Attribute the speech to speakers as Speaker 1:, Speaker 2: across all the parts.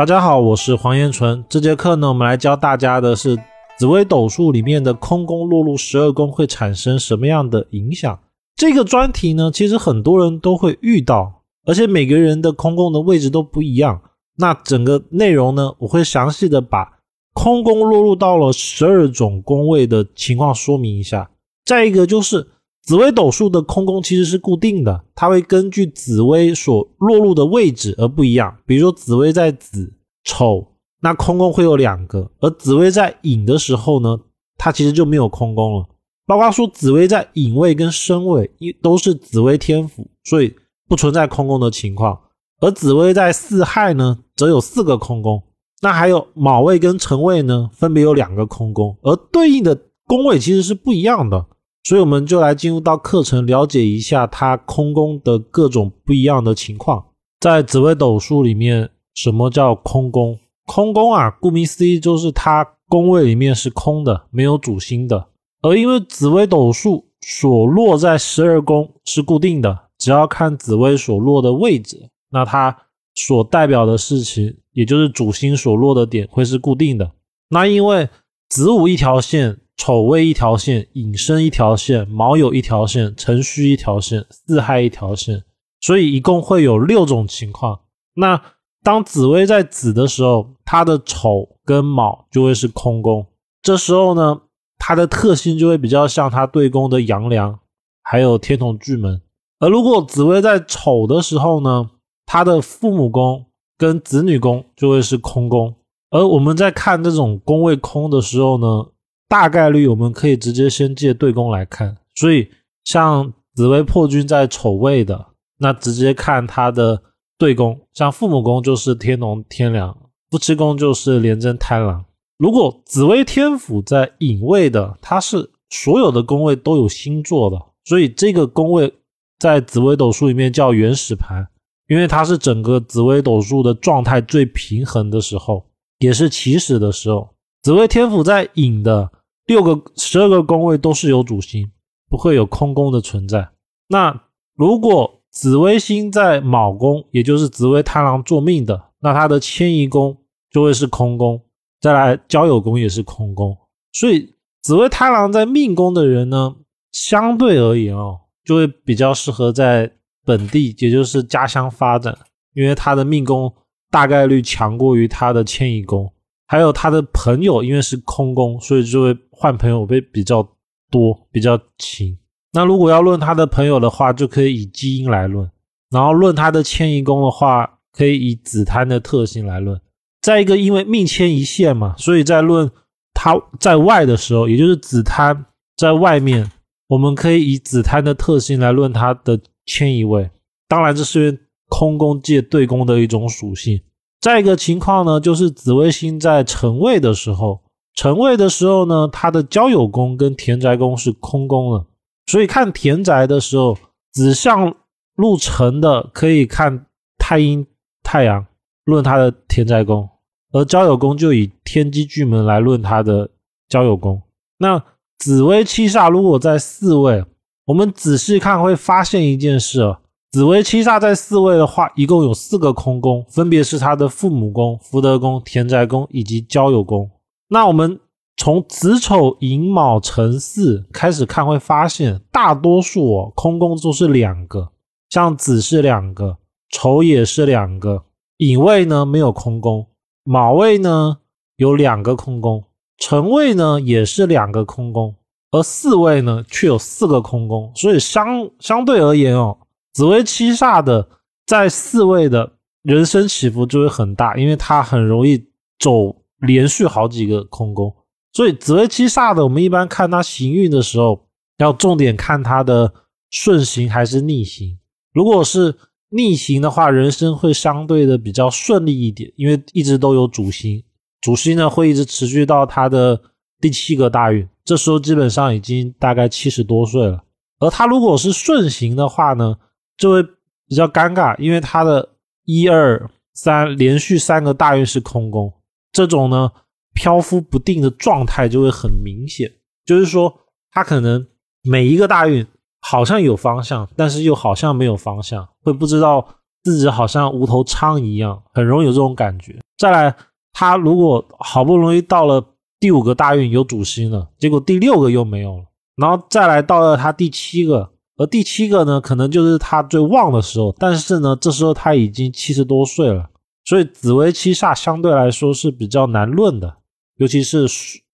Speaker 1: 大家好，我是黄延纯。这节课呢，我们来教大家的是紫微斗数里面的空宫落入十二宫会产生什么样的影响。这个专题呢，其实很多人都会遇到，而且每个人的空宫的位置都不一样。那整个内容呢，我会详细的把空宫落入到了十二种宫位的情况说明一下。再一个就是紫微斗数的空宫其实是固定的，它会根据紫微所落入的位置而不一样。比如说紫微在子丑，那空宫会有两个；而紫微在寅的时候呢，它其实就没有空宫了。包括说紫微在寅位跟申位，一都是紫微天府，所以不存在空宫的情况。而紫微在巳亥呢，则有四个空宫。那还有卯位跟辰位呢，分别有两个空宫，而对应的宫位其实是不一样的。所以我们就来进入到课程，了解一下它空宫的各种不一样的情况。在紫微斗数里面，什么叫空宫？空宫啊，顾名思义，就是它宫位里面是空的，没有主星的。而因为紫微斗数所落在十二宫是固定的，只要看紫微所落的位置。那它所代表的事情，也就是主星所落的点会是固定的。那因为子午一条线，丑未一条线，寅申一条线，卯酉一条线，辰戌一条线，巳亥一条线，所以一共会有六种情况。那当紫微在子的时候，它的丑跟卯就会是空宫。这时候呢，它的特性就会比较像它对宫的阳梁，还有天同巨门。而如果紫微在丑的时候呢？他的父母宫跟子女宫就会是空宫，而我们在看这种宫位空的时候呢，大概率我们可以直接先借对宫来看。所以像紫微破军在丑位的，那直接看他的对宫，像父母宫就是天龙天梁，夫妻宫就是廉贞贪狼。如果紫薇天府在隐位的，它是所有的宫位都有星座的，所以这个宫位在紫微斗数里面叫原始盘。因为它是整个紫微斗数的状态最平衡的时候，也是起始的时候。紫薇天府在寅的六个、十二个宫位都是有主星，不会有空宫的存在。那如果紫微星在卯宫，也就是紫微贪狼坐命的，那它的迁移宫就会是空宫，再来交友宫也是空宫。所以紫微贪狼在命宫的人呢，相对而言哦，就会比较适合在。本地也就是家乡发展，因为他的命宫大概率强过于他的迁移宫，还有他的朋友，因为是空宫，所以就会换朋友会比较多，比较勤。那如果要论他的朋友的话，就可以以基因来论；然后论他的迁移宫的话，可以以子贪的特性来论。再一个，因为命迁移线嘛，所以在论他在外的时候，也就是子贪在外面，我们可以以子贪的特性来论他的。迁移位，当然这是空宫借对宫的一种属性。再一个情况呢，就是紫微星在辰位的时候，辰位的时候呢，它的交友宫跟田宅宫是空宫了。所以看田宅的时候，子相入辰的可以看太阴、太阳，论它的田宅宫；而交友宫就以天机巨门来论它的交友宫。那紫微七煞如果在四位。我们仔细看会发现一件事：啊紫微七煞在四位的话，一共有四个空宫，分别是他的父母宫、福德宫、田宅宫以及交友宫。那我们从子丑寅卯辰巳开始看，会发现大多数哦空宫都是两个，像子是两个，丑也是两个，寅位呢没有空宫，卯位呢有两个空宫，辰位呢也是两个空宫。而四位呢，却有四个空宫，所以相相对而言哦，紫薇七煞的在四位的人生起伏就会很大，因为它很容易走连续好几个空宫。所以紫薇七煞的，我们一般看它行运的时候，要重点看它的顺行还是逆行。如果是逆行的话，人生会相对的比较顺利一点，因为一直都有主星，主星呢会一直持续到它的第七个大运。这时候基本上已经大概七十多岁了，而他如果是顺行的话呢，就会比较尴尬，因为他的一二三连续三个大运是空宫，这种呢漂浮不定的状态就会很明显。就是说，他可能每一个大运好像有方向，但是又好像没有方向，会不知道自己好像无头苍一样，很容易有这种感觉。再来，他如果好不容易到了第五个大运有主星了，结果第六个又没有了，然后再来到了他第七个，而第七个呢，可能就是他最旺的时候，但是呢，这时候他已经七十多岁了，所以紫微七煞相对来说是比较难论的，尤其是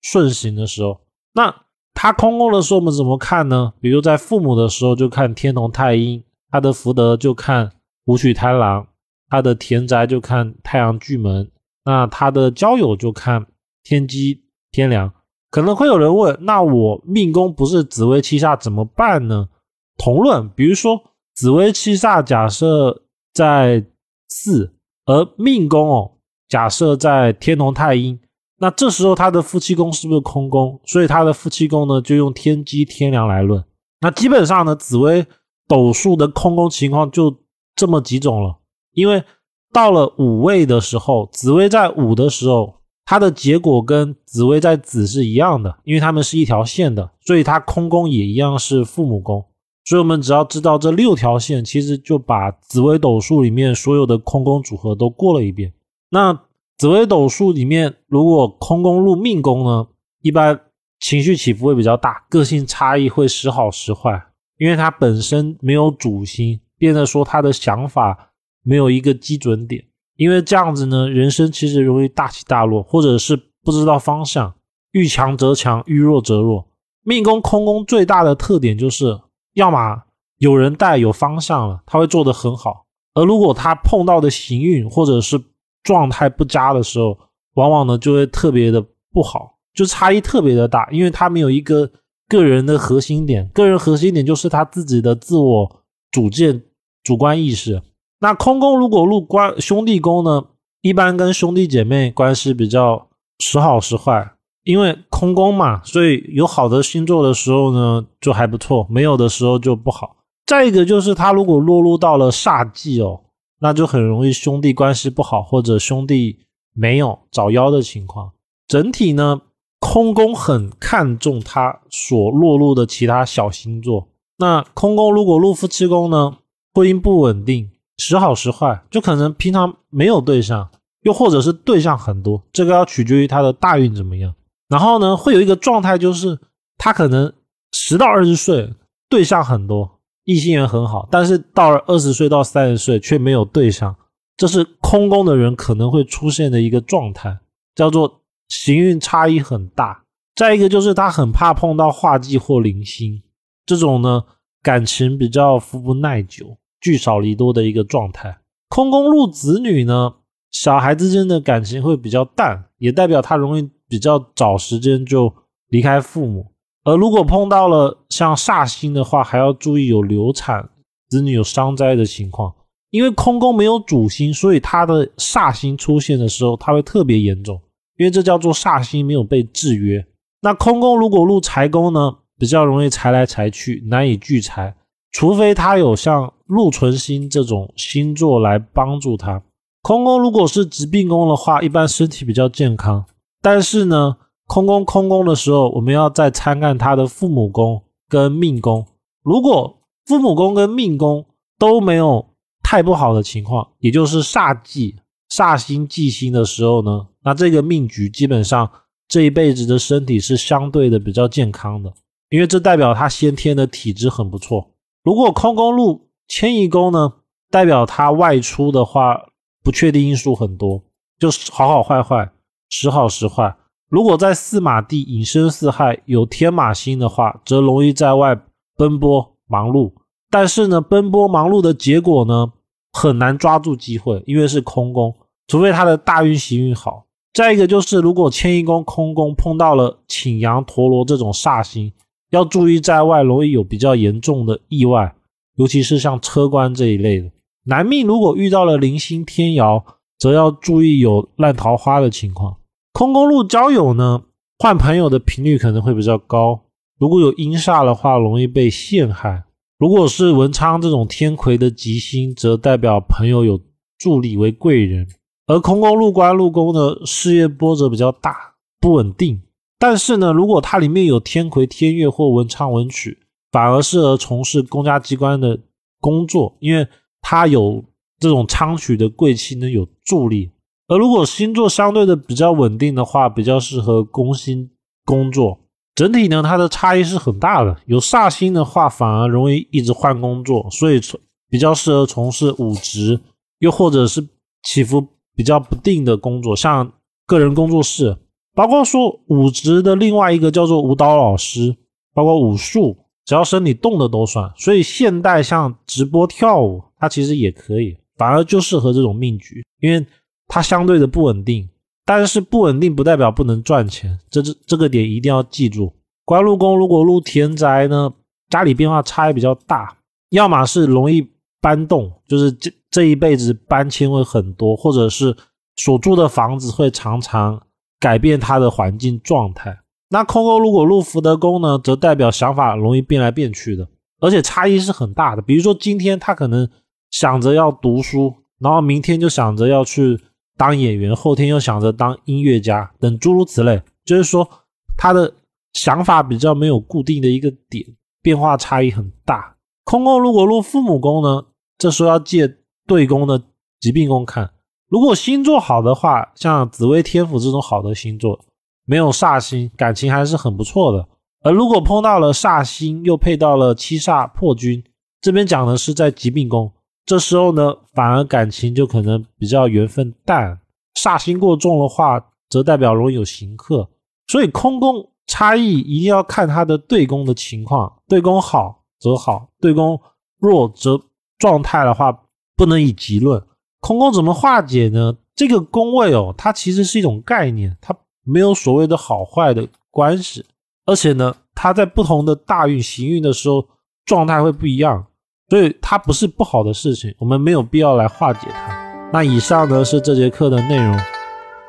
Speaker 1: 顺行的时候。那他空宫的时候，我们怎么看呢？比如在父母的时候，就看天同太阴；他的福德就看武曲贪狼；他的田宅就看太阳巨门；那他的交友就看天机天梁。可能会有人问：那我命宫不是紫微七煞怎么办呢？同论，比如说紫微七煞假设在四，而命宫哦，假设在天同太阴。那这时候他的夫妻宫是不是空宫？所以他的夫妻宫呢，就用天机天梁来论。那基本上呢，紫微斗数的空宫情况就这么几种了。因为到了五位的时候，紫微在五的时候，它的结果跟紫微在子是一样的，因为它们是一条线的，所以它空宫也一样是父母宫。所以我们只要知道这六条线，其实就把紫微斗数里面所有的空宫组合都过了一遍。那。紫微斗数里面，如果空宫入命宫呢，一般情绪起伏会比较大，个性差异会时好时坏，因为它本身没有主心，变得说他的想法没有一个基准点，因为这样子呢，人生其实容易大起大落，或者是不知道方向，遇强则强，遇弱则弱。命宫空宫最大的特点就是，要么有人带有方向了，他会做得很好，而如果他碰到的行运或者是状态不佳的时候，往往呢就会特别的不好，就差异特别的大，因为他没有一个个人的核心点，个人核心点就是他自己的自我主见、主观意识。那空宫如果入关兄弟宫呢，一般跟兄弟姐妹关系比较时好时坏，因为空宫嘛，所以有好的星座的时候呢就还不错，没有的时候就不好。再一个就是他如果落入到了煞忌哦。那就很容易兄弟关系不好，或者兄弟没有找妖的情况。整体呢，空宫很看重他所落入的其他小星座。那空宫如果入夫妻宫呢，婚姻不稳定，时好时坏，就可能平常没有对象，又或者是对象很多，这个要取决于他的大运怎么样。然后呢，会有一个状态，就是他可能十到二十岁对象很多。异性缘很好，但是到了二十岁到三十岁却没有对象，这是空宫的人可能会出现的一个状态，叫做行运差异很大。再一个就是他很怕碰到化忌或零星，这种呢感情比较福不耐久，聚少离多的一个状态。空宫入子女呢，小孩之间的感情会比较淡，也代表他容易比较早时间就离开父母。而如果碰到了像煞星的话，还要注意有流产、子女有伤灾的情况。因为空宫没有主星，所以他的煞星出现的时候，他会特别严重。因为这叫做煞星没有被制约。那空宫如果入财宫呢，比较容易财来财去，难以聚财。除非他有像禄存星这种星座来帮助他。空宫如果是疾病宫的话，一般身体比较健康，但是呢。空宫空宫的时候，我们要再参看他的父母宫跟命宫。如果父母宫跟命宫都没有太不好的情况，也就是煞忌、煞星、忌星的时候呢，那这个命局基本上这一辈子的身体是相对的比较健康的，因为这代表他先天的体质很不错。如果空宫入迁移宫呢，代表他外出的话，不确定因素很多，就是好好坏坏，时好时坏。如果在四马地隐身四害有天马星的话，则容易在外奔波忙碌。但是呢，奔波忙碌的结果呢，很难抓住机会，因为是空宫，除非他的大运行运好。再一个就是，如果迁移宫空宫碰到了请羊陀罗这种煞星，要注意在外容易有比较严重的意外，尤其是像车关这一类的。男命如果遇到了零星天姚，则要注意有烂桃花的情况。空宫路交友呢，换朋友的频率可能会比较高。如果有阴煞的话，容易被陷害。如果是文昌这种天魁的吉星，则代表朋友有助力为贵人。而空宫入官入宫的事业波折比较大，不稳定。但是呢，如果它里面有天魁、天月或文昌文曲，反而适合从事公家机关的工作，因为它有这种昌曲的贵气呢有助力。而如果星座相对的比较稳定的话，比较适合攻心工作。整体呢，它的差异是很大的。有煞星的话，反而容易一直换工作，所以比较适合从事武职，又或者是起伏比较不定的工作，像个人工作室。包括说武职的另外一个叫做舞蹈老师，包括武术，只要身体动的都算。所以现代像直播跳舞，它其实也可以，反而就适合这种命局，因为它相对的不稳定。但是不稳定不代表不能赚钱，这这这个点一定要记住。官禄宫如果入田宅呢，家里变化差异比较大，要么是容易搬动，就是这这一辈子搬迁会很多，或者是所住的房子会常常改变它的环境状态。那空宫如果入福德宫呢，则代表想法容易变来变去的，而且差异是很大的。比如说今天他可能想着要读书，然后明天就想着要去。当演员，后天又想着当音乐家，等诸如此类，就是说他的想法比较没有固定的一个点，变化差异很大。空宫如果入父母宫呢，这时候要借对宫的疾病宫看。如果星座好的话，像紫微天府这种好的星座，没有煞星，感情还是很不错的。而如果碰到了煞星，又配到了七煞破军，这边讲的是在疾病宫。这时候呢，反而感情就可能比较缘分淡，煞星过重的话，则代表容易有刑克。所以空宫差异一定要看它的对宫的情况，对宫好则好，对宫弱则状态的话不能以极论。空宫怎么化解呢？这个宫位哦，它其实是一种概念，它没有所谓的好坏的关系，而且呢，它在不同的大运行运的时候状态会不一样。所以它不是不好的事情，我们没有必要来化解它。那以上呢是这节课的内容，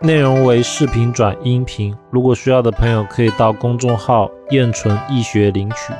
Speaker 1: 内容为视频转音频。如果需要的朋友可以到公众号“燕纯易学”领取。